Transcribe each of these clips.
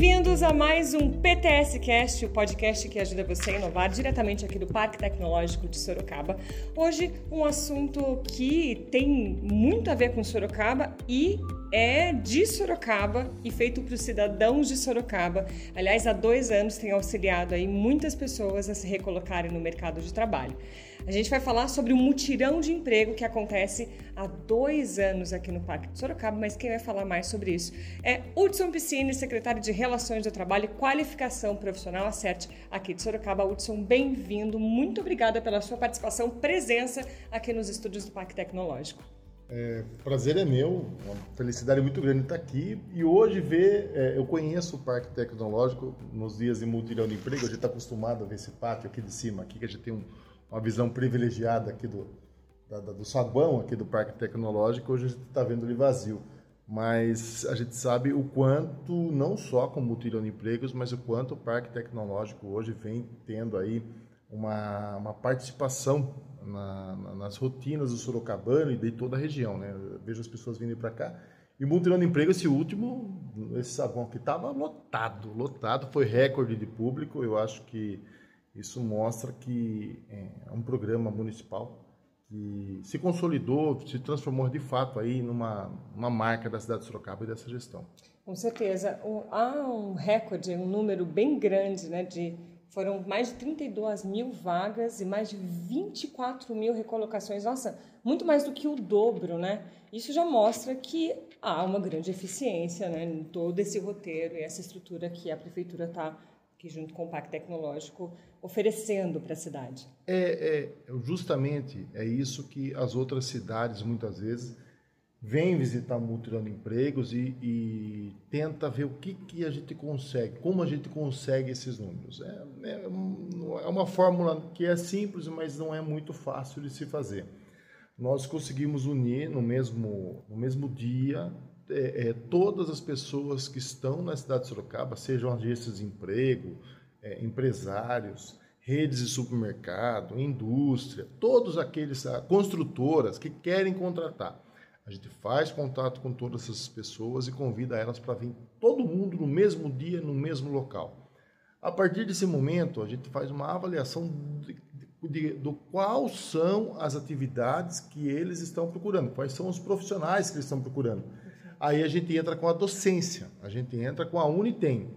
Bem-vindos a mais um PTS Cast, o podcast que ajuda você a inovar diretamente aqui do Parque Tecnológico de Sorocaba. Hoje, um assunto que tem muito a ver com Sorocaba e é de Sorocaba e feito para os cidadãos de Sorocaba. Aliás, há dois anos tem auxiliado aí muitas pessoas a se recolocarem no mercado de trabalho. A gente vai falar sobre o mutirão de emprego que acontece há dois anos aqui no Parque de Sorocaba, mas quem vai falar mais sobre isso é Hudson Piscine, secretário de Relações do Trabalho e Qualificação Profissional, acerte aqui de Sorocaba. Hudson, bem-vindo. Muito obrigada pela sua participação, presença aqui nos estúdios do Parque Tecnológico. É, prazer é meu, uma felicidade muito grande estar aqui e hoje ver, é, eu conheço o Parque Tecnológico nos dias de multirão de emprego, a gente está acostumado a ver esse pátio aqui de cima, aqui que a gente tem um, uma visão privilegiada aqui do, da, do sabão aqui do Parque Tecnológico, hoje a gente está vendo ele vazio. Mas a gente sabe o quanto, não só com o de empregos, mas o quanto o Parque Tecnológico hoje vem tendo aí uma, uma participação na, na, nas rotinas do Sorocabano e de toda a região. Né? Vejo as pessoas vindo para cá. E o de emprego, esse último, esse sabão aqui estava lotado, lotado, foi recorde de público. Eu acho que isso mostra que é um programa municipal que se consolidou, se transformou de fato aí numa uma marca da cidade de Sorocaba e dessa gestão. Com certeza. Há um recorde, um número bem grande, né, de foram mais de 32 mil vagas e mais de 24 mil recolocações. Nossa, muito mais do que o dobro, né? Isso já mostra que há uma grande eficiência né, em todo esse roteiro e essa estrutura que a prefeitura está que junto com o Pacto Tecnológico oferecendo para a cidade. É, é, justamente é isso que as outras cidades muitas vezes vêm visitar Multirando Empregos e, e, tenta ver o que, que a gente consegue, como a gente consegue esses números. É, é, é uma fórmula que é simples, mas não é muito fácil de se fazer. Nós conseguimos unir no mesmo, no mesmo dia é, é, todas as pessoas que estão na cidade de Sorocaba, sejam agências de emprego, é, empresários, redes de supermercado, indústria, todos aqueles, ah, construtoras que querem contratar. A gente faz contato com todas essas pessoas e convida elas para vir todo mundo no mesmo dia, no mesmo local. A partir desse momento, a gente faz uma avaliação de, de, do qual são as atividades que eles estão procurando, quais são os profissionais que eles estão procurando. Aí a gente entra com a docência, a gente entra com a Unitem,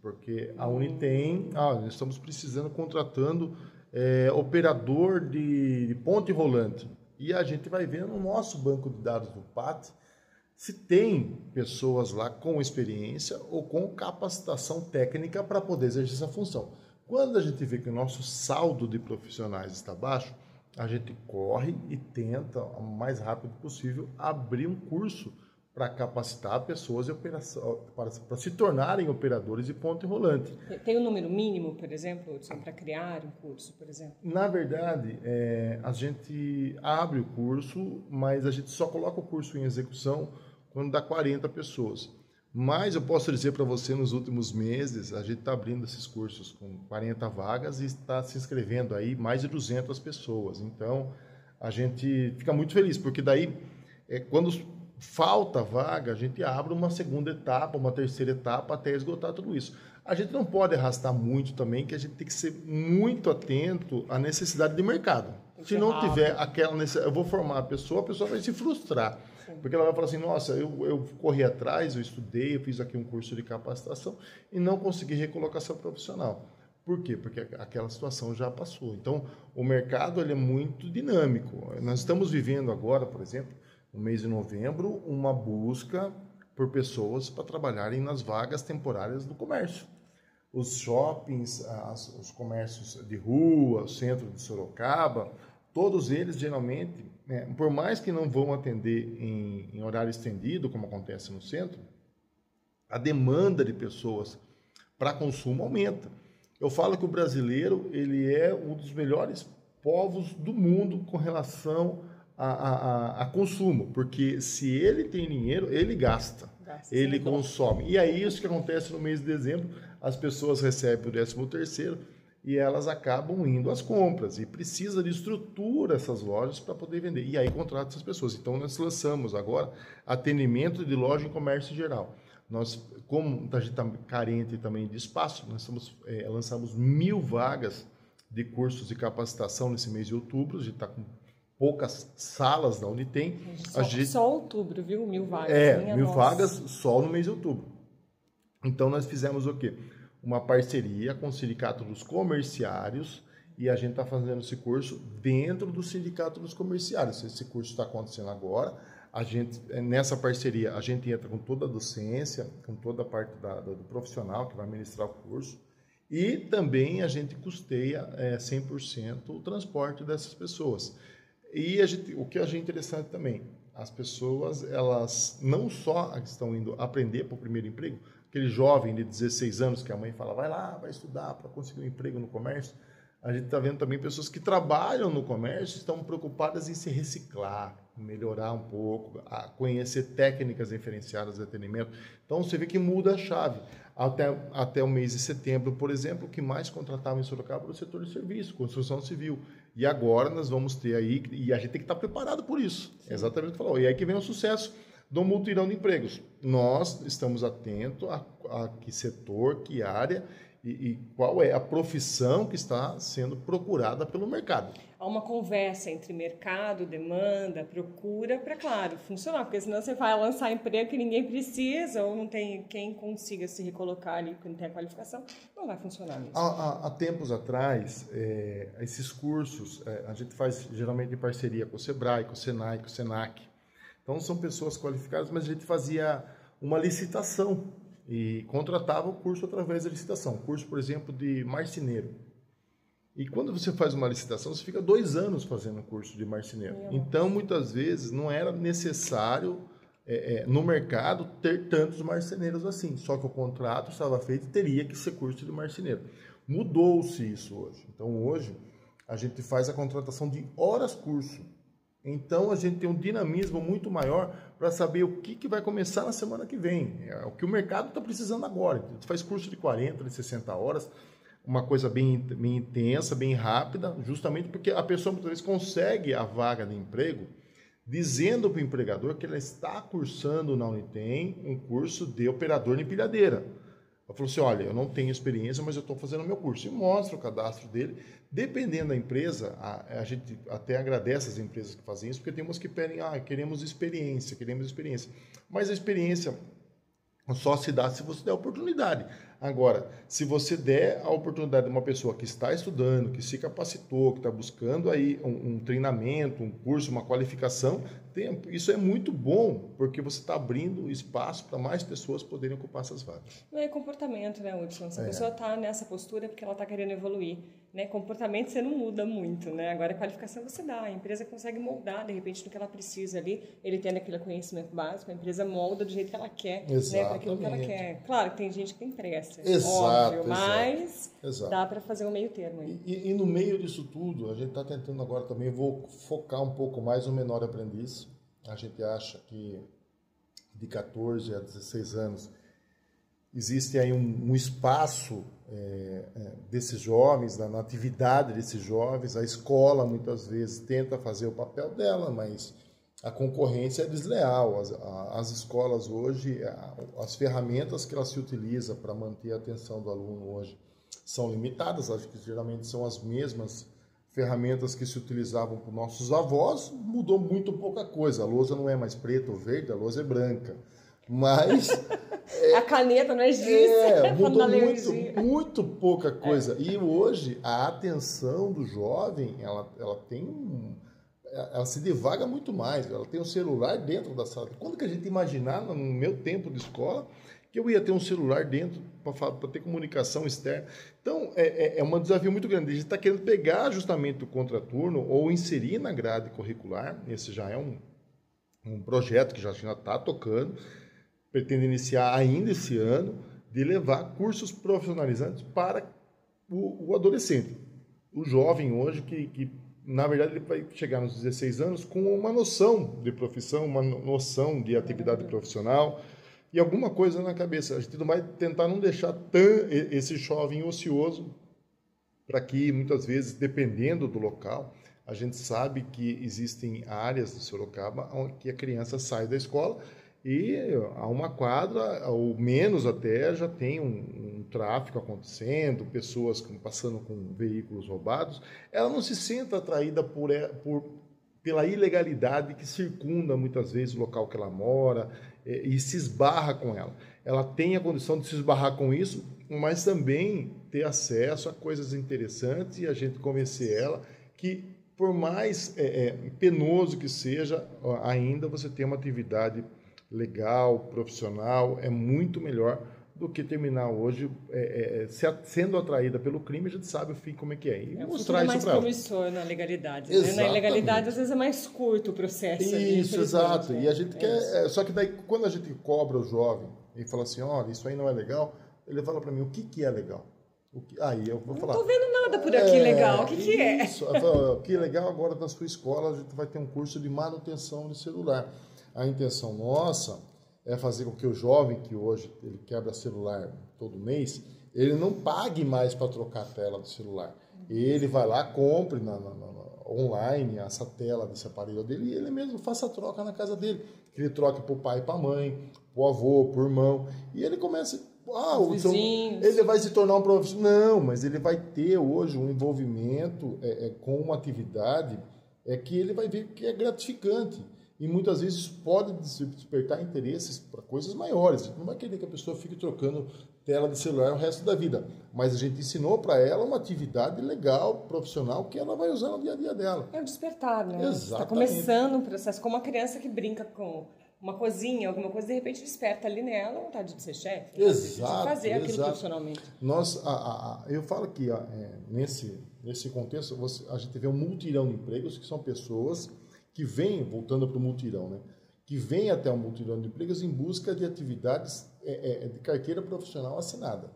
porque a Unitem, ah, nós estamos precisando, contratando é, operador de, de ponte rolante. E a gente vai ver no nosso banco de dados do PAT se tem pessoas lá com experiência ou com capacitação técnica para poder exercer essa função. Quando a gente vê que o nosso saldo de profissionais está baixo, a gente corre e tenta, o mais rápido possível, abrir um curso para capacitar pessoas para, para se tornarem operadores de ponte rolante. Tem um número mínimo, por exemplo, para criar um curso, por exemplo? Na verdade, é, a gente abre o curso, mas a gente só coloca o curso em execução quando dá 40 pessoas. Mas eu posso dizer para você, nos últimos meses, a gente está abrindo esses cursos com 40 vagas e está se inscrevendo aí mais de 200 pessoas. Então, a gente fica muito feliz, porque daí, é, quando falta vaga, a gente abre uma segunda etapa, uma terceira etapa até esgotar tudo isso. A gente não pode arrastar muito também, que a gente tem que ser muito atento à necessidade de mercado. Se não tiver aquela necessidade, eu vou formar a pessoa, a pessoa vai se frustrar. Sim. Porque ela vai falar assim, nossa, eu, eu corri atrás, eu estudei, eu fiz aqui um curso de capacitação e não consegui recolocação profissional. Por quê? Porque aquela situação já passou. Então, o mercado ele é muito dinâmico. Nós estamos vivendo agora, por exemplo, mês de novembro, uma busca por pessoas para trabalharem nas vagas temporárias do comércio. Os shoppings, as, os comércios de rua, o centro de Sorocaba, todos eles geralmente, né, por mais que não vão atender em, em horário estendido, como acontece no centro, a demanda de pessoas para consumo aumenta. Eu falo que o brasileiro ele é um dos melhores povos do mundo com relação a, a, a, consumo, porque se ele tem dinheiro, ele gasta, gasta ele consome. E aí isso que acontece no mês de dezembro, as pessoas recebem o 13 terceiro e elas acabam indo às compras e precisa de estrutura essas lojas para poder vender. E aí contrata essas pessoas. Então nós lançamos agora atendimento de loja em comércio geral. Nós, como a gente está carente também de espaço, nós estamos, é, lançamos mil vagas de cursos de capacitação nesse mês de outubro. A gente está com poucas salas da Unitem. Só, gente, só outubro, viu? Mil vagas. É, mil nossa. vagas só no mês de outubro. Então nós fizemos o quê? Uma parceria com o Sindicato dos Comerciários e a gente está fazendo esse curso dentro do Sindicato dos Comerciários. Esse curso está acontecendo agora. A gente, nessa parceria, a gente entra com toda a docência, com toda a parte da, do profissional que vai ministrar o curso. E também a gente custeia é, 100% o transporte dessas pessoas. E gente, o que eu achei interessante também, as pessoas, elas não só estão indo aprender para o primeiro emprego, aquele jovem de 16 anos que a mãe fala, vai lá, vai estudar para conseguir um emprego no comércio. A gente está vendo também pessoas que trabalham no comércio estão preocupadas em se reciclar, melhorar um pouco, a conhecer técnicas diferenciadas de atendimento. Então você vê que muda a chave. Até, até o mês de setembro, por exemplo, o que mais contratava em Sorocaba era o setor de serviço, construção civil. E agora nós vamos ter aí, e a gente tem que estar preparado por isso. Sim. Exatamente o que falou. E aí que vem o sucesso do multirão de empregos. Nós estamos atentos a, a que setor, que área e, e, qual é a profissão que está sendo procurada pelo mercado. Há uma conversa entre mercado, demanda, procura, para, claro, funcionar, porque senão você vai lançar emprego que ninguém precisa ou não tem quem consiga se recolocar ali porque não tem a qualificação, não vai funcionar mesmo. Há, há, há tempos atrás, é, esses cursos, é, a gente faz geralmente em parceria com o SEBRAE, com o SENAI, com o SENAC. Então, são pessoas qualificadas, mas a gente fazia uma licitação e contratava o curso através da licitação. Curso, por exemplo, de marceneiro. E quando você faz uma licitação, você fica dois anos fazendo o curso de marceneiro. Então, muitas vezes, não era necessário é, é, no mercado ter tantos marceneiros assim. Só que o contrato estava feito e teria que ser curso de marceneiro. Mudou-se isso hoje. Então, hoje, a gente faz a contratação de horas curso. Então a gente tem um dinamismo muito maior para saber o que, que vai começar na semana que vem. É o que o mercado está precisando agora. Gente faz curso de 40, de 60 horas, uma coisa bem, bem intensa, bem rápida, justamente porque a pessoa muitas vezes consegue a vaga de emprego dizendo para o empregador que ela está cursando na Unitem um curso de operador de empilhadeira. Ela falou assim: olha, eu não tenho experiência, mas eu estou fazendo meu curso. E mostra o cadastro dele. Dependendo da empresa, a, a, gente até agradece as empresas que fazem isso, porque tem umas que pedem, ah, queremos experiência, queremos experiência. Mas a experiência só se dá se você der oportunidade. Agora, se você der a oportunidade de uma pessoa que está estudando, que se capacitou, que está buscando aí um, um, treinamento, um curso, uma qualificação, tem, isso é muito bom, porque você está abrindo espaço para mais pessoas poderem ocupar essas vagas. Não é comportamento, né, Hudson? Se a é. pessoa está nessa postura é porque ela está querendo evoluir né, comportamento você não muda muito, né? Agora a qualificação você dá, a empresa consegue moldar de repente no que ela precisa ali, ele tendo aquele conhecimento básico, a empresa molda do jeito que ela quer, Exatamente. né, para aquilo que ela quer. Claro que tem gente que tem pressa, exato, óbvio, exato, mas exato. dá para fazer um meio termo. Aí. E, e, no meio disso tudo, a gente está tentando agora também, vou focar um pouco mais no menor aprendiz. A gente acha que de 14 a 16 anos existe aí um, um espaço é, é, desses jovens, na, atividade desses jovens. A escola muitas vezes tenta fazer o papel dela, mas a concorrência é desleal. As, as escolas hoje, as ferramentas que elas se utilizam para manter a atenção do aluno hoje são limitadas. Acho que geralmente são as mesmas ferramentas que se utilizavam por nossos avós. Mudou muito pouca coisa. A lousa não é mais preta ou verde, a lousa é branca. Mas. é, a caneta não é giz. É, mudou muito, muito pouca coisa. É. E hoje, a atenção do jovem, ela, ela tem um, Ela se devaga muito mais. Ela tem um celular dentro da sala. Quando que a gente imaginar, no meu tempo de escola, que eu ia ter um celular dentro para ter comunicação externa. Então, é, é, é um desafio muito grande. A gente está querendo pegar justamente o contraturno ou inserir na grade curricular. Esse já é um, um projeto que já está tocando pretende iniciar ainda esse ano, de levar cursos profissionalizantes para o, o adolescente. O jovem hoje que, que, na verdade, ele vai chegar nos 16 anos com uma noção de profissão, uma noção de atividade profissional e alguma coisa na cabeça. A gente vai tentar não deixar tão esse jovem ocioso para que, muitas vezes, dependendo do local, a gente sabe que existem áreas do Sorocaba onde a criança sai da escola e a uma quadra, ou menos até, já tem um, um tráfico acontecendo, pessoas passando com veículos roubados. Ela não se sente atraída por, por, pela ilegalidade que circunda muitas vezes o local que ela mora e, e se esbarra com ela. Ela tem a condição de se esbarrar com isso, mas também ter acesso a coisas interessantes e a gente convencer ela que por mais é, é, penoso que seja, ainda você tem uma atividade legal, profissional, é muito melhor do que terminar hoje é, é, se, sendo atraída pelo crime, a gente sabe o fim como é que é. E é, mostrar isso mais promissor na legalidade. Né? Na ilegalidade, às vezes, é mais curto o processo. Isso, exato. E a gente é quer. É, só que daí, quando a gente cobra o jovem e fala assim, olha, isso aí não é legal, ele fala para mim, o que, que é legal? O que, aí eu vou falar. Não tô vendo nada por aqui legal. O que, que é? Isso. Que legal agora na sua escola a gente vai ter um curso de manutenção de celular. A intenção nossa é fazer com que o jovem que hoje ele quebra celular todo mês, ele não pague mais para trocar a tela do celular. Ele vai lá, compre na, na, na, online essa tela desse aparelho dele e ele mesmo faça a troca na casa dele. Que ele troque para o pai para a mãe, para o avô, para o irmão. E ele começa. Ah, o seu, ele vai se tornar um profissional. Não, mas ele vai ter hoje um envolvimento é, é, com uma atividade é que ele vai ver que é gratificante e muitas vezes pode despertar interesses para coisas maiores. A gente não vai querer que a pessoa fique trocando tela de celular o resto da vida, mas a gente ensinou para ela uma atividade legal, profissional, que ela vai usar no dia a dia dela. É o despertar, né? Exatamente. Está começando um processo, como uma criança que brinca com uma coisinha, alguma coisa, de repente desperta ali nela a vontade de ser chefe, exato, de fazer aquilo exato. profissionalmente. Nós, a, a, a, eu falo que é, nesse, nesse contexto, você, a gente vê um multirão de empregos que são pessoas que vem, voltando para o multirão, né, que vem até o multirão de empregos em busca de atividades é, é, de carteira profissional assinada.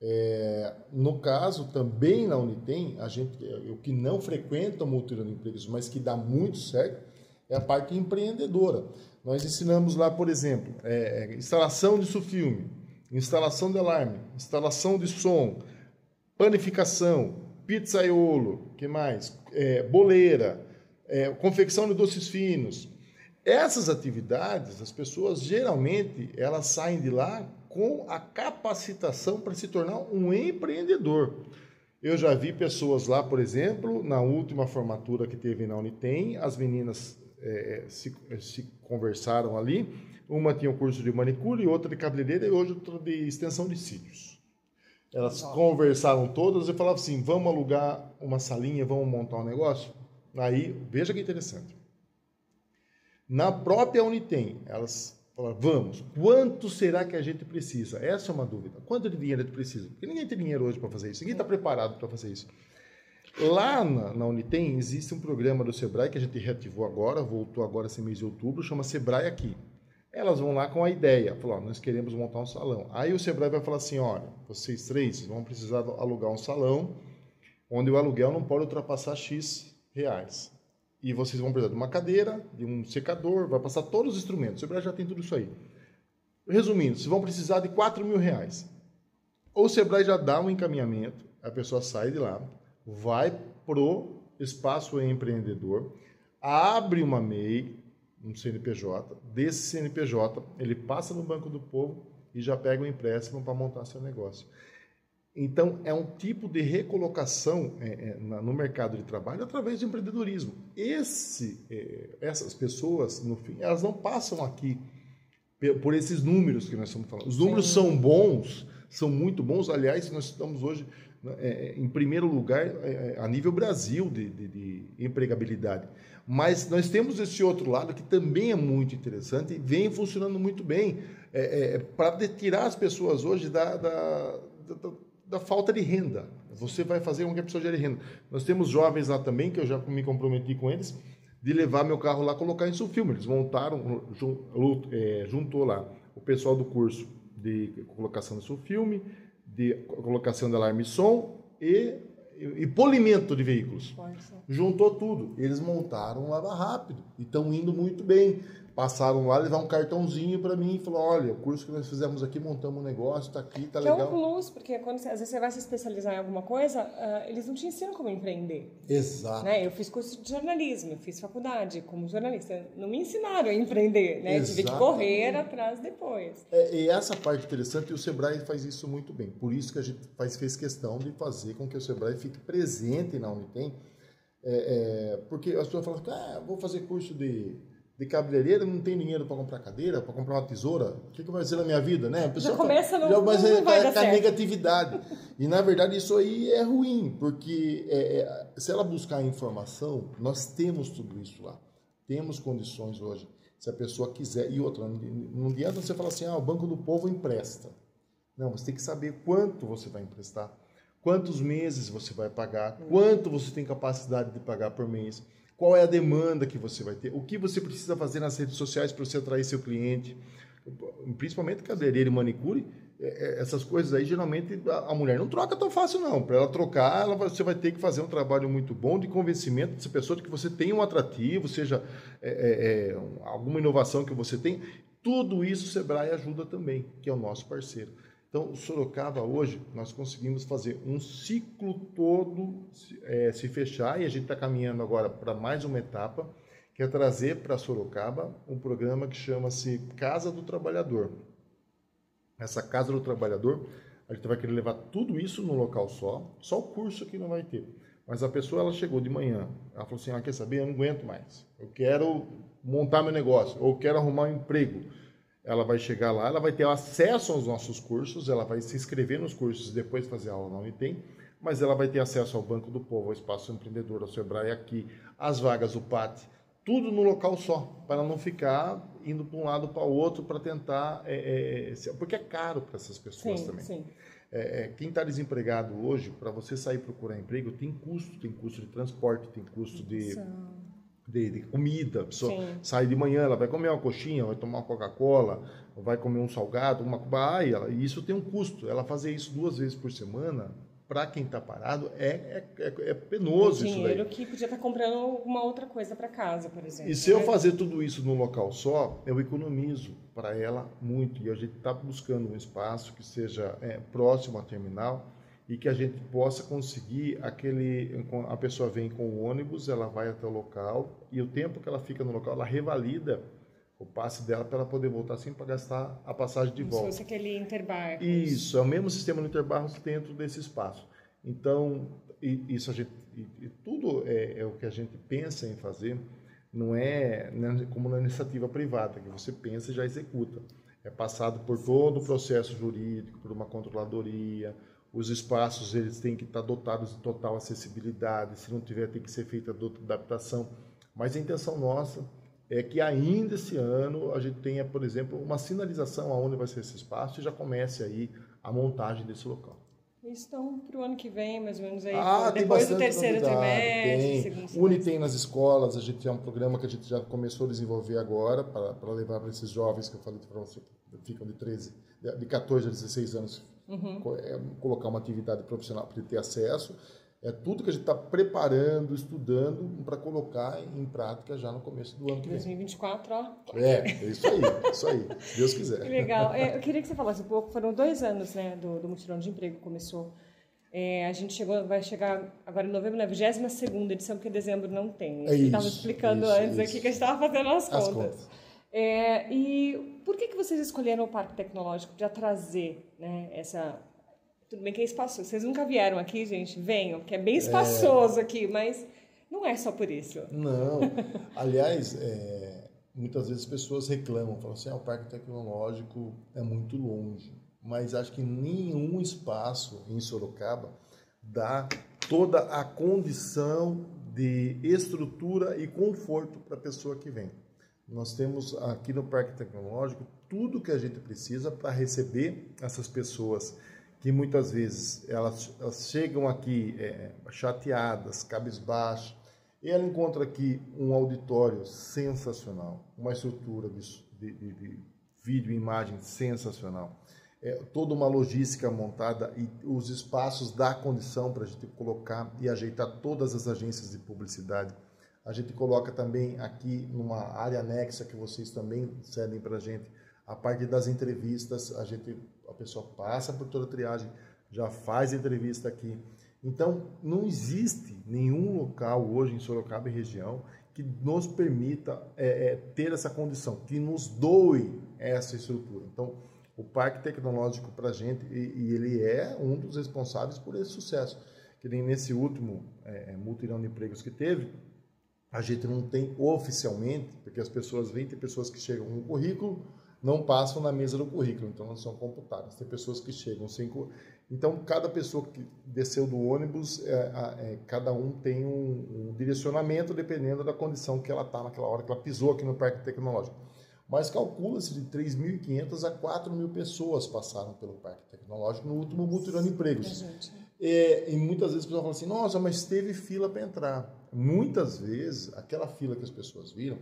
É, no caso, também na Unitem, a gente, o que não frequenta o multirão de empregos, mas que dá muito certo, é a parte empreendedora. Nós ensinamos lá, por exemplo, é, é instalação de sufilme, instalação de alarme, instalação de som, panificação, pizzaiolo, que mais? É, boleira, é, confecção de doces finos. Essas atividades, as pessoas geralmente elas saem de lá com a capacitação para se tornar um empreendedor. Eu já vi pessoas lá, por exemplo, na última formatura que teve na Unitem, as meninas é, se, se, conversaram ali. Uma tinha um curso de manicure, outra de cabeleireira e outra de extensão de cílios. Elas conversaram todas e falavam assim: vamos alugar uma salinha, vamos montar um negócio? Aí, veja que interessante. Na própria Unitem, elas falaram, vamos, quanto será que a gente precisa? Essa é uma dúvida. Quanto de dinheiro a gente precisa? Porque ninguém tem dinheiro hoje para fazer isso. Ninguém está preparado para fazer isso. Lá na, na, Unitem existe um programa do Sebrae que a gente reativou agora, voltou agora esse mês de outubro, chama Sebrae Aqui. Elas vão lá com a ideia, falar, nós queremos montar um salão. Aí o Sebrae vai falar assim, olha, vocês três vão precisar alugar um salão, onde o aluguel não pode ultrapassar X reais. E vocês vão precisar de uma cadeira, de um secador, vai passar todos os instrumentos. O Sebrae já tem tudo isso aí. Resumindo, vocês vão precisar de 4 mil reais. Ou o Sebrae já dá um encaminhamento, a pessoa sai de lá, vai pro espaço empreendedor, abre uma MEI, um CNPJ, desse CNPJ ele passa no Banco do Povo e já pega um empréstimo para montar seu negócio. Então, é um tipo de recolocação é, é, no mercado de trabalho através do empreendedorismo. Esse, é, essas pessoas, no fim, elas não passam aqui por esses números que nós estamos falando. Os números Sim. são bons, são muito bons. Aliás, nós estamos hoje né, é, em primeiro lugar é, a nível Brasil de, de, de, empregabilidade. Mas nós temos esse outro lado que também é muito interessante e vem funcionando muito bem é, para tirar as pessoas hoje da, da, da da falta de renda. Você vai fazer com que a pessoa gere renda. Nós temos jovens lá também, que eu já me comprometi com eles, de levar meu carro lá colocar isso filme. Eles montaram, é, juntou lá o pessoal do curso de colocação de filme, de colocação de alarme e som e, e polimento de veículos. Juntou tudo. Eles montaram lava rápido e estão indo muito bem. Passaram lá, levar um cartãozinho para mim e falou: olha, o curso que nós fizemos aqui, montamos um negócio, tá aqui, tá que legal. é um plus, porque quando você, às vezes você vai se especializar em alguma coisa, uh, eles não te ensinam como empreender. Exato. Né? Eu fiz curso de jornalismo, eu fiz faculdade como jornalista. Não me ensinaram a empreender, né? Tive que correr atrás depois. É, e essa parte interessante, e o Sebrae faz isso muito bem. Por isso que a gente faz, fez questão de fazer com que o Sebrae fique presente na Unitem. É, é, porque as pessoas falam, ah, vou fazer curso de de cabeleireiro, não tem dinheiro para comprar cadeira, para comprar uma tesoura, o que, que vai fazer na minha vida, né? A pessoa já começa no, já, mas não, não vai tá, com a negatividade. E na verdade isso aí é ruim, porque é, é, se ela buscar informação, nós temos tudo isso lá. Temos condições hoje, se a pessoa quiser. E outra, não adianta você falar assim, ah, o Banco do Povo empresta. Não, você tem que saber quanto você vai emprestar, quantos meses você vai pagar, quanto você tem capacidade de pagar por mês qual é a demanda que você vai ter, o que você precisa fazer nas redes sociais para você atrair seu cliente, principalmente cabeleireiro e manicure, é, é, essas coisas aí, geralmente a mulher não troca tão fácil não. Para ela trocar, ela vai, você vai ter que fazer um trabalho muito bom de convencimento dessa pessoa de que você tem um atrativo, seja é, é, é alguma inovação que você tem. Tudo isso o Sebrae ajuda também, que é o nosso parceiro. Então, Sorocaba hoje, nós conseguimos fazer um ciclo todo é, se fechar e a gente está caminhando agora para mais uma etapa, que é trazer para Sorocaba um programa que chama-se Casa do Trabalhador. Essa Casa do Trabalhador, a gente vai querer levar tudo isso num local só, só o curso que não vai ter. Mas a pessoa, ela chegou de manhã, ela falou assim, ah, quer saber, eu não aguento mais, eu quero montar meu negócio, ou quero arrumar um emprego, ela vai chegar lá, ela vai ter acesso aos nossos cursos, ela vai se inscrever nos cursos e depois fazer aula na Unitem, mas ela vai ter acesso ao Banco do Povo, ao Espaço Empreendedor, ao Sebrae aqui, as vagas do PAT, tudo no local só, para não ficar indo para um lado para o outro para tentar, é, é, porque é caro para essas pessoas sim, também. Sim. É, é quem está desempregado hoje, para você sair procurar emprego, tem custo, tem custo de transporte, tem custo de de, de comida. A pessoa Sim. sai de manhã, ela vai comer uma coxinha, vai tomar uma Coca-Cola, vai comer um salgado, uma cubaia, e isso tem um custo. Ela fazer isso duas vezes por semana, para quem está parado, é, é, é, é penoso isso dinheiro que podia estar tá comprando uma outra coisa para casa, por exemplo. E se né? eu fazer tudo isso num local só, eu economizo para ela muito. E a gente está buscando um espaço que seja é, próximo à terminal, e que a gente possa conseguir aquele a pessoa vem com o ônibus ela vai até o local e o tempo que ela fica no local ela revalida o passe dela para ela poder voltar sem para gastar a passagem de Como volta. Se fosse aquele interbarros. Isso, é o mesmo sistema do interbarros dentro desse espaço. Então, isso a gente, e, tudo é, é, o que a gente pensa em fazer, não é como na iniciativa privada, que você pensa e já executa. É passado por todo o processo jurídico, por uma controladoria, os espaços eles têm que estar dotados de total acessibilidade, se não tiver tem que ser feita adaptação. Mas a intenção nossa é que ainda esse ano a gente tenha, por exemplo, uma sinalização aonde vai ser esse espaço e já comece aí a montagem desse local. Estão para o ano que vem, mais ou menos aí, ah, depois do terceiro trimestre. Tem. Unitem nas escolas, a gente tem um programa que a gente já começou a desenvolver agora para, para levar para esses jovens que eu falei para que ficam de 13, de 14 a 16 anos uhum. é, colocar uma atividade profissional para ele ter acesso. É tudo que a gente está preparando, estudando para colocar em prática já no começo do ano que vem. 2024, ó. É, é isso aí, isso aí, Deus quiser. Legal. É, eu queria que você falasse um pouco, foram dois anos né, do, do mutirão de emprego começou. É, a gente chegou, vai chegar agora em novembro na 22 edição, porque dezembro não tem. É estava explicando isso, antes isso. aqui que a gente estava fazendo as, as contas. contas. É, e por que, que vocês escolheram o Parque Tecnológico para trazer né, essa. Tudo bem que é espaçoso. Vocês nunca vieram aqui, gente? Venham, que é bem espaçoso é... aqui, mas não é só por isso. Não. Aliás, é, muitas vezes as pessoas reclamam, falam assim: ah, o Parque Tecnológico é muito longe. Mas acho que nenhum espaço em Sorocaba dá toda a condição de estrutura e conforto para a pessoa que vem. Nós temos aqui no Parque Tecnológico tudo que a gente precisa para receber essas pessoas que muitas vezes elas, elas chegam aqui é, chateadas, cabisbaixas, e ela encontra aqui um auditório sensacional, uma estrutura de, de, de vídeo e imagem sensacional, é, toda uma logística montada e os espaços dá condição para a gente colocar e ajeitar todas as agências de publicidade A gente coloca também aqui numa área anexa que vocês também cedem para a gente, a parte das entrevistas, a gente, a pessoa passa por toda a triagem, já faz entrevista aqui. Então, não existe nenhum local hoje em Sorocaba e região que nos permita é, é, ter essa condição, que nos doe essa estrutura. Então, o Parque Tecnológico para a gente, e, e, ele é um dos responsáveis por esse sucesso. Que nem nesse último é, é multirão de empregos que teve, a gente não tem oficialmente, porque as pessoas vêm, tem pessoas que chegam com um currículo, não passam na mesa do currículo, então não são computadas. Tem pessoas que chegam sem então cada pessoa que desceu do ônibus, é, é, cada um tem um, um, direcionamento dependendo da condição que ela está naquela hora que ela pisou aqui no Parque Tecnológico mas calcula-se de 3.500 a 4.000 pessoas passaram pelo Parque Tecnológico no último mutirão de empregos. É, e muitas vezes a pessoa fala assim, nossa, mas teve fila para entrar. Muitas vezes, aquela fila que as pessoas viram,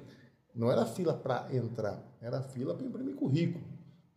não era fila para entrar, era fila para imprimir currículo.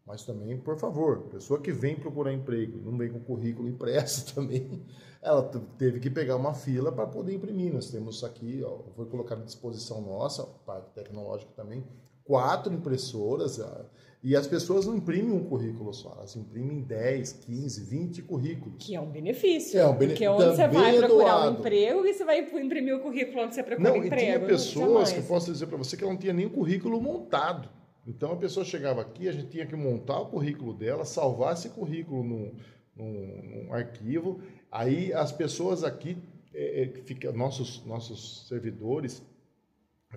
Mas também, por favor, pessoa que vem procurar emprego, não vem com currículo impresso também, ela teve que pegar uma fila para poder imprimir. Nós temos aqui, ó, foi colocado à disposição nossa, parte tecnológico também, quatro impressoras ah, e as pessoas não imprimem um currículo só, elas imprimem 10, 15, 20 currículos. Que é um benefício. É um benefício. Porque onde você vai procurar um emprego e você vai imprimir o currículo onde você procura não, um emprego. Não, e tinha pessoas que eu posso dizer para você que ela não tinha nem o currículo montado. Então a pessoa chegava aqui, a gente tinha que montar o currículo dela, salvar esse currículo num, num, num arquivo. Aí as pessoas aqui, é, é, fica, nossos, nossos servidores,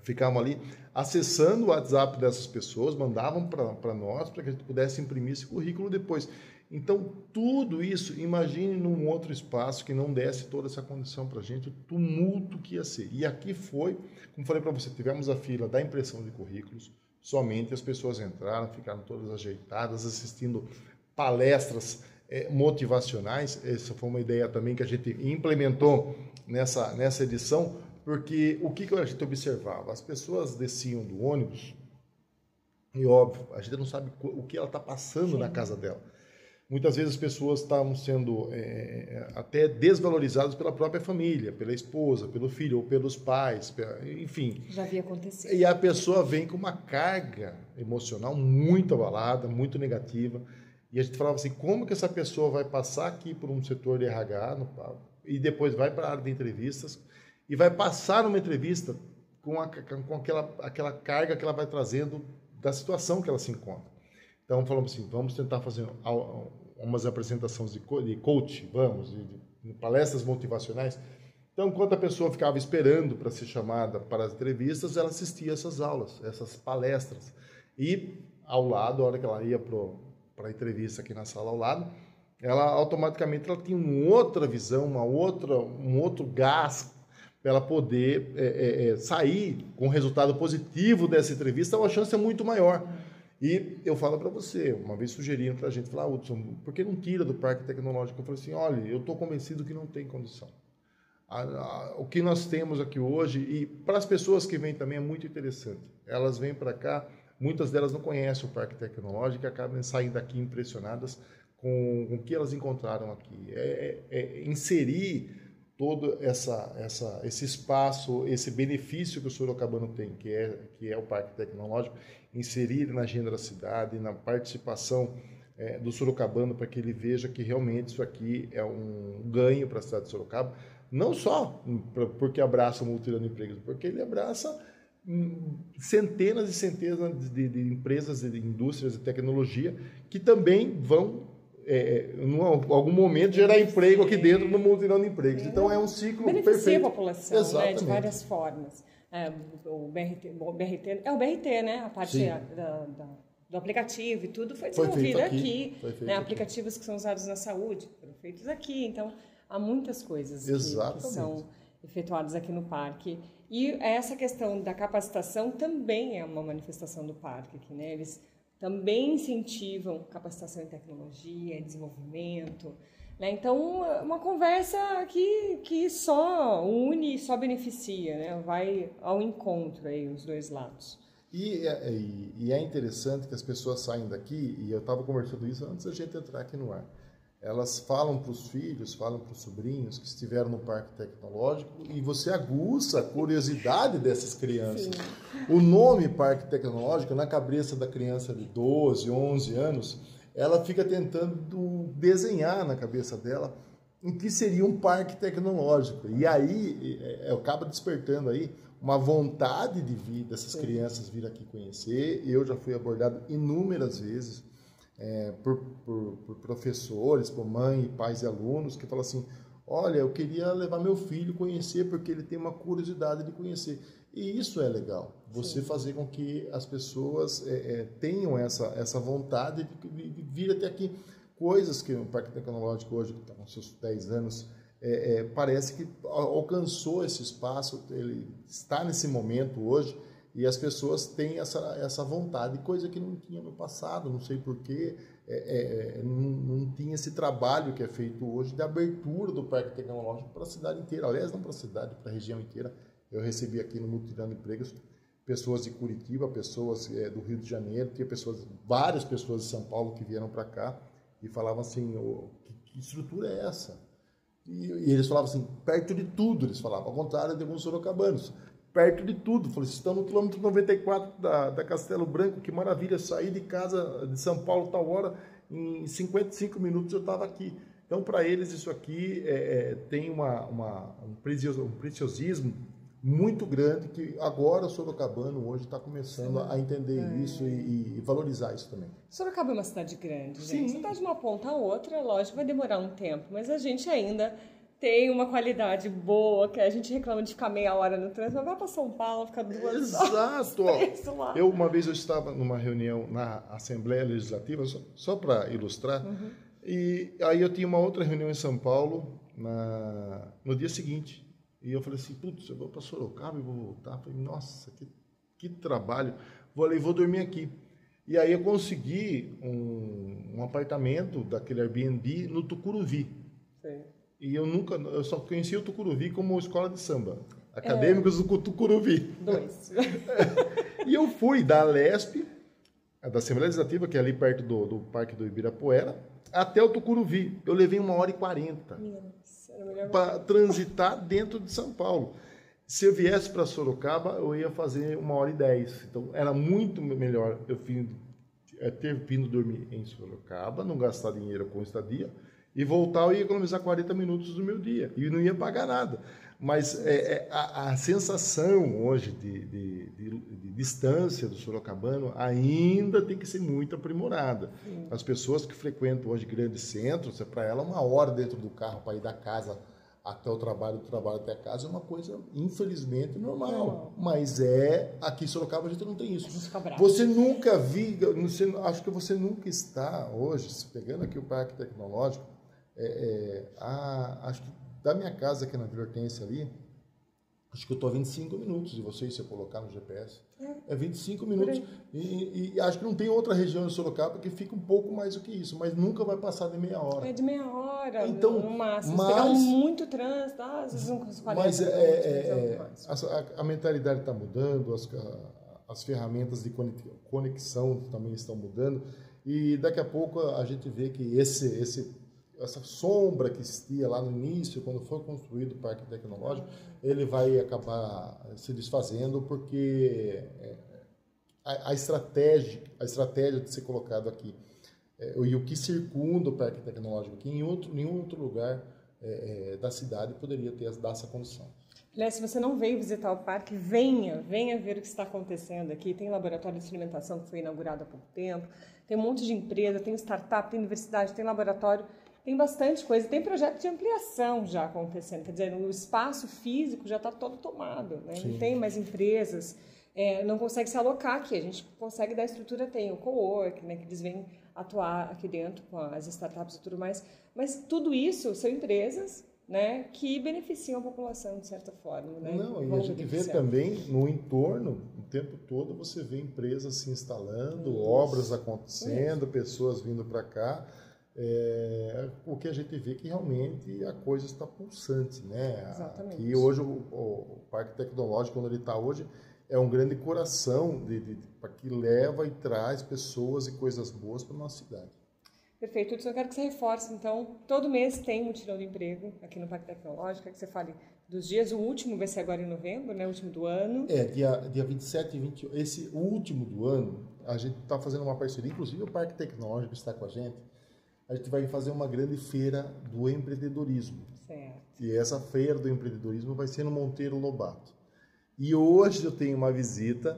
ficavam ali acessando o WhatsApp dessas pessoas, mandavam para nós para que a gente pudesse imprimir esse currículo depois. Então, tudo isso, imagine num outro espaço que não desse toda essa condição para a gente, o tumulto que ia ser. E aqui foi, como falei para você, tivemos a fila da impressão de currículos, somente as pessoas entraram, ficaram todas ajeitadas, assistindo palestras é, motivacionais. Essa foi uma ideia também que a gente implementou nessa, nessa edição, porque o que, que a gente observava? As pessoas desciam do ônibus, e óbvio, a gente não sabe o que ela está passando Sim. na casa dela. Muitas vezes as pessoas estavam sendo é, até desvalorizadas pela própria família, pela esposa, pelo filho ou pelos pais, enfim. Já havia acontecido. E a pessoa vem com uma carga emocional muito abalada, muito negativa. E a gente falava assim, como que essa pessoa vai passar aqui por um setor de RH no, e depois vai para a área de entrevistas e vai passar uma entrevista com, a, com aquela, aquela carga que ela vai trazendo da situação que ela se encontra. Então, falamos assim, vamos tentar fazer umas apresentações de coach, vamos, de palestras motivacionais. Então, enquanto a pessoa ficava esperando para ser chamada para as entrevistas, ela assistia essas aulas, essas palestras. E, ao lado, a hora que ela ia para a entrevista aqui na sala ao lado, ela automaticamente ela tinha uma outra visão, uma outra, um outro gás ela poder é, é, é, sair com resultado positivo dessa entrevista, a chance é muito maior. E eu falo para você, uma vez sugeriram para a gente, falar, ah, Hudson, por que não tira do parque tecnológico? Eu falei assim, olha, eu estou convencido que não tem condição. A, a, o que nós temos aqui hoje, e para as pessoas que vêm também é muito interessante. Elas vêm para cá, muitas delas não conhecem o parque tecnológico e acabam saindo daqui impressionadas com, com o que elas encontraram aqui. É, é, é inserir todo essa, essa, esse espaço, esse benefício que o Sorocabano tem, que é, que é o Parque Tecnológico, inserir na agenda da cidade, na participação é, do Sorocabano, para que ele veja que realmente isso aqui é um ganho para a cidade de Sorocaba, não só porque abraça o multirão de empregos, porque ele abraça hum, centenas e centenas de, de empresas, de indústrias de tecnologia que também vão é, em algum momento gerar emprego aqui dentro no multirão de empregos. Então é um ciclo Beneficia perfeito. a população né, de várias formas. É, o, BRT, o BRT, é o BRT, né? A parte da, da, do aplicativo e tudo foi desenvolvido foi aqui. aqui né? Aplicativos que são usados na saúde foram feitos aqui. Então há muitas coisas que, que são efetuadas aqui no parque. E essa questão da capacitação também é uma manifestação do parque aqui, né? Eles também incentivam capacitação em tecnologia, desenvolvimento. Né? Então, uma conversa que, que só une e só beneficia, né? vai ao encontro aí, os dois lados. E, é, e, e é interessante que as pessoas saem daqui, e eu estava conversando isso antes da gente entrar aqui no ar. Elas falam para os filhos, falam para os sobrinhos que estiveram no parque tecnológico e você aguça a curiosidade dessas crianças. Sim. O nome parque tecnológico, na cabeça da criança de 12, 11 anos, ela fica tentando desenhar na cabeça dela em que seria um parque tecnológico. E aí é, é, acaba despertando aí uma vontade de vir dessas Sim. crianças vir aqui conhecer. Eu já fui abordado inúmeras vezes é, por, por, por, professores, por mãe, pais e alunos, que falam assim, olha, eu queria levar meu filho conhecer porque ele tem uma curiosidade de conhecer. E isso é legal, você Sim. fazer com que as pessoas é, é, tenham essa, essa vontade de, de, vir até aqui. Coisas que o Parque Tecnológico hoje, que está com seus 10 anos, é, é, parece que alcançou esse espaço, ele está nesse momento hoje, e as pessoas têm essa, essa vontade, coisa que não tinha no passado, não sei porquê, é, é, é, não, não, tinha esse trabalho que é feito hoje de abertura do Parque Tecnológico para a cidade inteira, aliás, não para a cidade, para a região inteira. Eu recebi aqui no Mutirão Empregos pessoas de Curitiba, pessoas é, do Rio de Janeiro, tinha pessoas, várias pessoas de São Paulo que vieram para cá e falavam assim, oh, que, que, estrutura é essa? E, e, eles falavam assim, perto de tudo, eles falavam, ao contrário de alguns sorocabanos perto de tudo. Falei, estamos no quilômetro 94 da, da Castelo Branco, que maravilha, sair de casa de São Paulo tal hora, em 55 minutos eu estava aqui. Então, para eles, isso aqui é, é, tem uma, uma, um, preciosismo muito grande que agora o Sorocabano hoje está começando Sim. a entender é. isso e, e, valorizar isso também. Sorocaba é uma cidade grande, gente. Sim. Você está de uma ponta a outra, lógico, vai demorar um tempo, mas a gente ainda tem uma qualidade boa, que a gente reclama de ficar meia hora no trânsito, mas vai para São Paulo, fica duas Exato. horas. Exato. Eu, uma vez, eu estava numa reunião na Assembleia Legislativa, só, só para ilustrar, uhum. e aí eu tinha uma outra reunião em São Paulo na, no dia seguinte. E eu falei assim, putz, eu vou para Sorocaba e vou voltar. Eu falei, nossa, que, que trabalho. Vou ali, vou dormir aqui. E aí eu consegui um, um apartamento daquele Airbnb no Tucuruvi. E eu nunca, eu só conhecia o Tucuruvi como escola de samba. Acadêmicos é. do Tucuruvi. Dois. e eu fui da Lesp, da Assembleia Legislativa, que é ali perto do, do Parque do Ibirapuera, até o Tucuruvi. Eu levei uma hora e quarenta para transitar dentro de São Paulo. Se eu viesse para Sorocaba, eu ia fazer uma hora e dez. Então, era muito melhor eu é, ter vindo dormir em Sorocaba, não gastar dinheiro com estadia, e voltar eu ia economizar 40 minutos do meu dia e não ia pagar nada. Mas é, é, a, a, sensação hoje de, de, de, de, distância do sorocabano ainda tem que ser muito aprimorada. Sim. As pessoas que frequentam hoje grandes centros, é para ela uma hora dentro do carro para ir da casa até o trabalho, do trabalho até a casa é uma coisa, infelizmente, normal. Não. Mas é, aqui em Sorocaba a gente não tem isso. Você nunca viu, acho que você nunca está hoje, pegando aqui o Parque Tecnológico, é, é, a, acho que da minha casa aqui na Vila Hortência ali, acho que eu estou a 25 minutos de vocês, se eu colocar no GPS. É, é 25 minutos. E, e, acho que não tem outra região de Sorocaba que fica um pouco mais do que isso, mas nunca vai passar de meia hora. É de meia hora, então, no máximo. Mas, pegar muito trânsito, ah, às vezes uns 40 Mas é, é, é a, a, mentalidade está mudando, as, as ferramentas de conexão também estão mudando. E daqui a pouco a gente vê que esse, esse essa sombra que existia lá no início, quando foi construído o parque tecnológico, ele vai acabar se desfazendo porque é, a, a estratégia, a estratégia de ser colocado aqui é, e o que circunda o parque tecnológico aqui em outro, nenhum outro lugar é, é, da cidade poderia ter dar essa condição. Aliás, se você não veio visitar o parque, venha, venha ver o que está acontecendo aqui. Tem laboratório de experimentação que foi inaugurado há pouco tempo, tem um monte de empresa, tem startup, tem universidade, tem laboratório tem bastante coisa. Tem projeto de ampliação já acontecendo. Quer dizer, o espaço físico já está todo tomado. Né? Não tem mais empresas. É, não consegue se alocar aqui. A gente consegue dar estrutura, tem o co-work, né, que eles vêm atuar aqui dentro com as startups e tudo mais. Mas tudo isso são empresas né, que beneficiam a população de certa forma. Né? Não, e a gente vê também no entorno, o tempo todo você vê empresas se instalando, isso. obras acontecendo, isso. pessoas vindo para cá é, o que a gente vê que realmente a coisa está pulsante, né? Exatamente. E hoje o, o, Parque Tecnológico, onde ele está hoje, é um grande coração de, de, de, que leva e traz pessoas e coisas boas para a nossa cidade. Perfeito. Hudson, eu quero que você reforce, então, todo mês tem mutirão de emprego aqui no Parque Tecnológico, que você fale dos dias, o último vai ser agora em novembro, né, o último do ano. É, dia, dia 27 e 28, esse último do ano, a gente está fazendo uma parceria, inclusive o Parque Tecnológico está com a gente, a gente vai fazer uma grande feira do empreendedorismo. Certo. E essa feira do empreendedorismo vai ser no Monteiro Lobato. E hoje eu tenho uma visita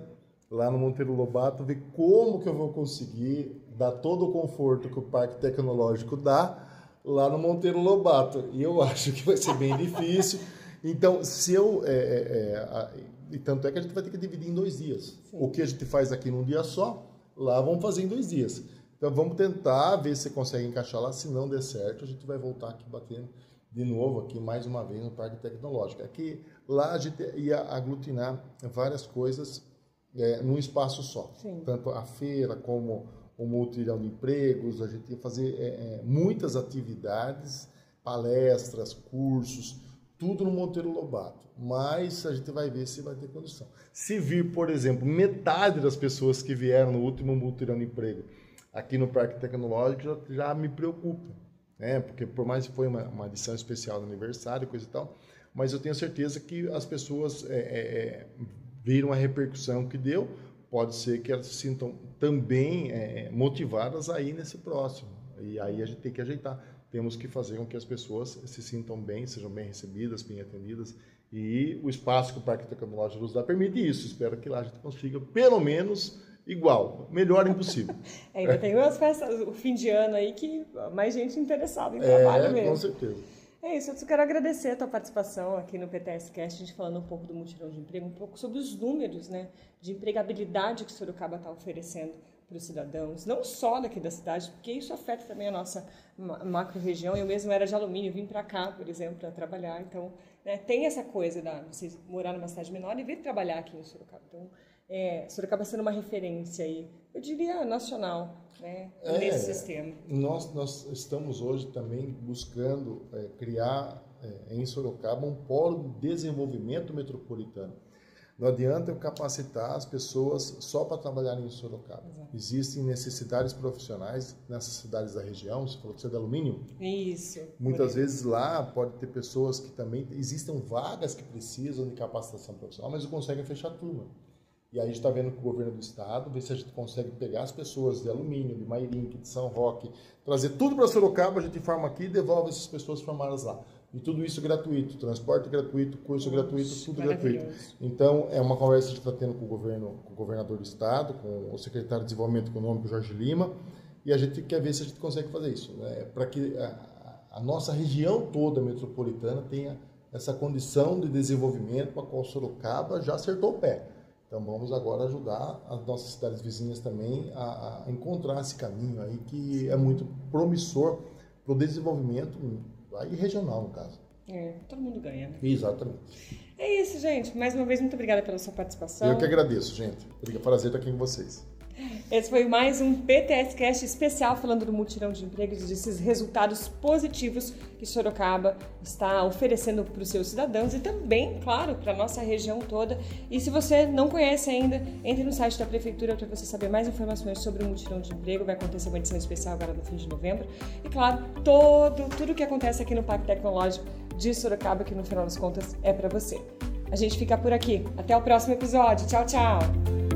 lá no Monteiro Lobato, ver como que eu vou conseguir dar todo o conforto que o Parque Tecnológico dá lá no Monteiro Lobato. E eu acho que vai ser bem difícil. Então, se eu. É, é, é, e tanto é que a gente vai ter que dividir em dois dias. Sim. O que a gente faz aqui num dia só, lá vamos fazer em dois dias. Então, vamos tentar ver se consegue encaixar lá. Se não der certo, a gente vai voltar aqui batendo de novo aqui mais uma vez no Parque Tecnológico. Aqui lá a gente ia aglutinar várias coisas é, num espaço só. Sim. Tanto a feira como o multirão de empregos, a gente ia fazer é, é, muitas atividades, palestras, cursos, tudo no Monteiro Lobato. Mas a gente vai ver se vai ter condição. Se vir, por exemplo, metade das pessoas que vieram no último multirão de emprego aqui no Parque Tecnológico já, já me preocupa. Né? Porque por mais que foi uma, uma edição especial do aniversário, coisa e tal, mas eu tenho certeza que as pessoas é, é, é viram a repercussão que deu, pode ser que elas se sintam também é, motivadas a ir nesse próximo. E aí a gente tem que ajeitar. Temos que fazer com que as pessoas se sintam bem, sejam bem recebidas, bem atendidas. E o espaço que o Parque Tecnológico nos dá permite isso. Espero que lá a gente consiga, pelo menos, igual. Melhor impossível. Ainda tem umas festas, o fim de ano aí, que mais gente interessada em trabalho é, mesmo. Com certeza. É isso, eu quero agradecer a tua participação aqui no PTS Cast, a gente falando um pouco do mutirão de emprego, um pouco sobre os números né, de empregabilidade que o Sorocaba está oferecendo para os cidadãos, não só daqui da cidade, porque isso afeta também a nossa macro-região. Eu mesmo era de alumínio, vim para cá, por exemplo, para trabalhar, então né, tem essa coisa da você morar numa cidade menor e vir trabalhar aqui em Sorocaba. Então, é, Sorocaba sendo uma referência aí, eu diria nacional, né, é, nesse sistema. Nós, nós estamos hoje também buscando é, criar é, em Sorocaba um polo de desenvolvimento metropolitano. Não adianta eu capacitar as pessoas só para trabalharem em Sorocaba. Exato. Existem necessidades profissionais nessas cidades da região. Você falou que você é de alumínio? Isso. Muitas vezes lá pode ter pessoas que também. Existem vagas que precisam de capacitação profissional, mas não conseguem fechar turma. E aí a gente está vendo com o governo do estado, ver se a gente consegue pegar as pessoas de alumínio, de Mairink, de São Roque, trazer tudo para Sorocaba, a gente forma aqui e devolve essas pessoas formadas lá. E tudo isso gratuito, transporte gratuito, curso Nossa, gratuito, tudo gratuito. Então, é uma conversa que a gente está tendo com o, governo, com o governador do estado, com o secretário de Desenvolvimento Econômico, Jorge Lima, e a gente quer ver se a gente consegue fazer isso, né? para que a, a nossa região toda metropolitana tenha essa condição de desenvolvimento para qual Sorocaba já acertou o pé. Então vamos agora ajudar as nossas cidades vizinhas também a, a encontrar esse caminho aí que é muito promissor para o desenvolvimento aí regional no caso. É, todo mundo ganha, né? Exatamente. É isso, gente. Mais uma vez, muito obrigada pela sua participação. Eu que agradeço, gente. Prazer estar aqui com vocês. Esse foi mais um PTS Cast especial falando do mutirão de empregos e desses resultados positivos que Sorocaba está oferecendo para os seus cidadãos e também, claro, para a nossa região toda. E se você não conhece ainda, entre no site da Prefeitura para você saber mais informações sobre o mutirão de emprego. Vai acontecer uma edição especial agora no fim de novembro. E, claro, todo, tudo que acontece aqui no Parque Tecnológico de Sorocaba, que no final das contas é para você. A gente fica por aqui. Até o próximo episódio. Tchau, tchau!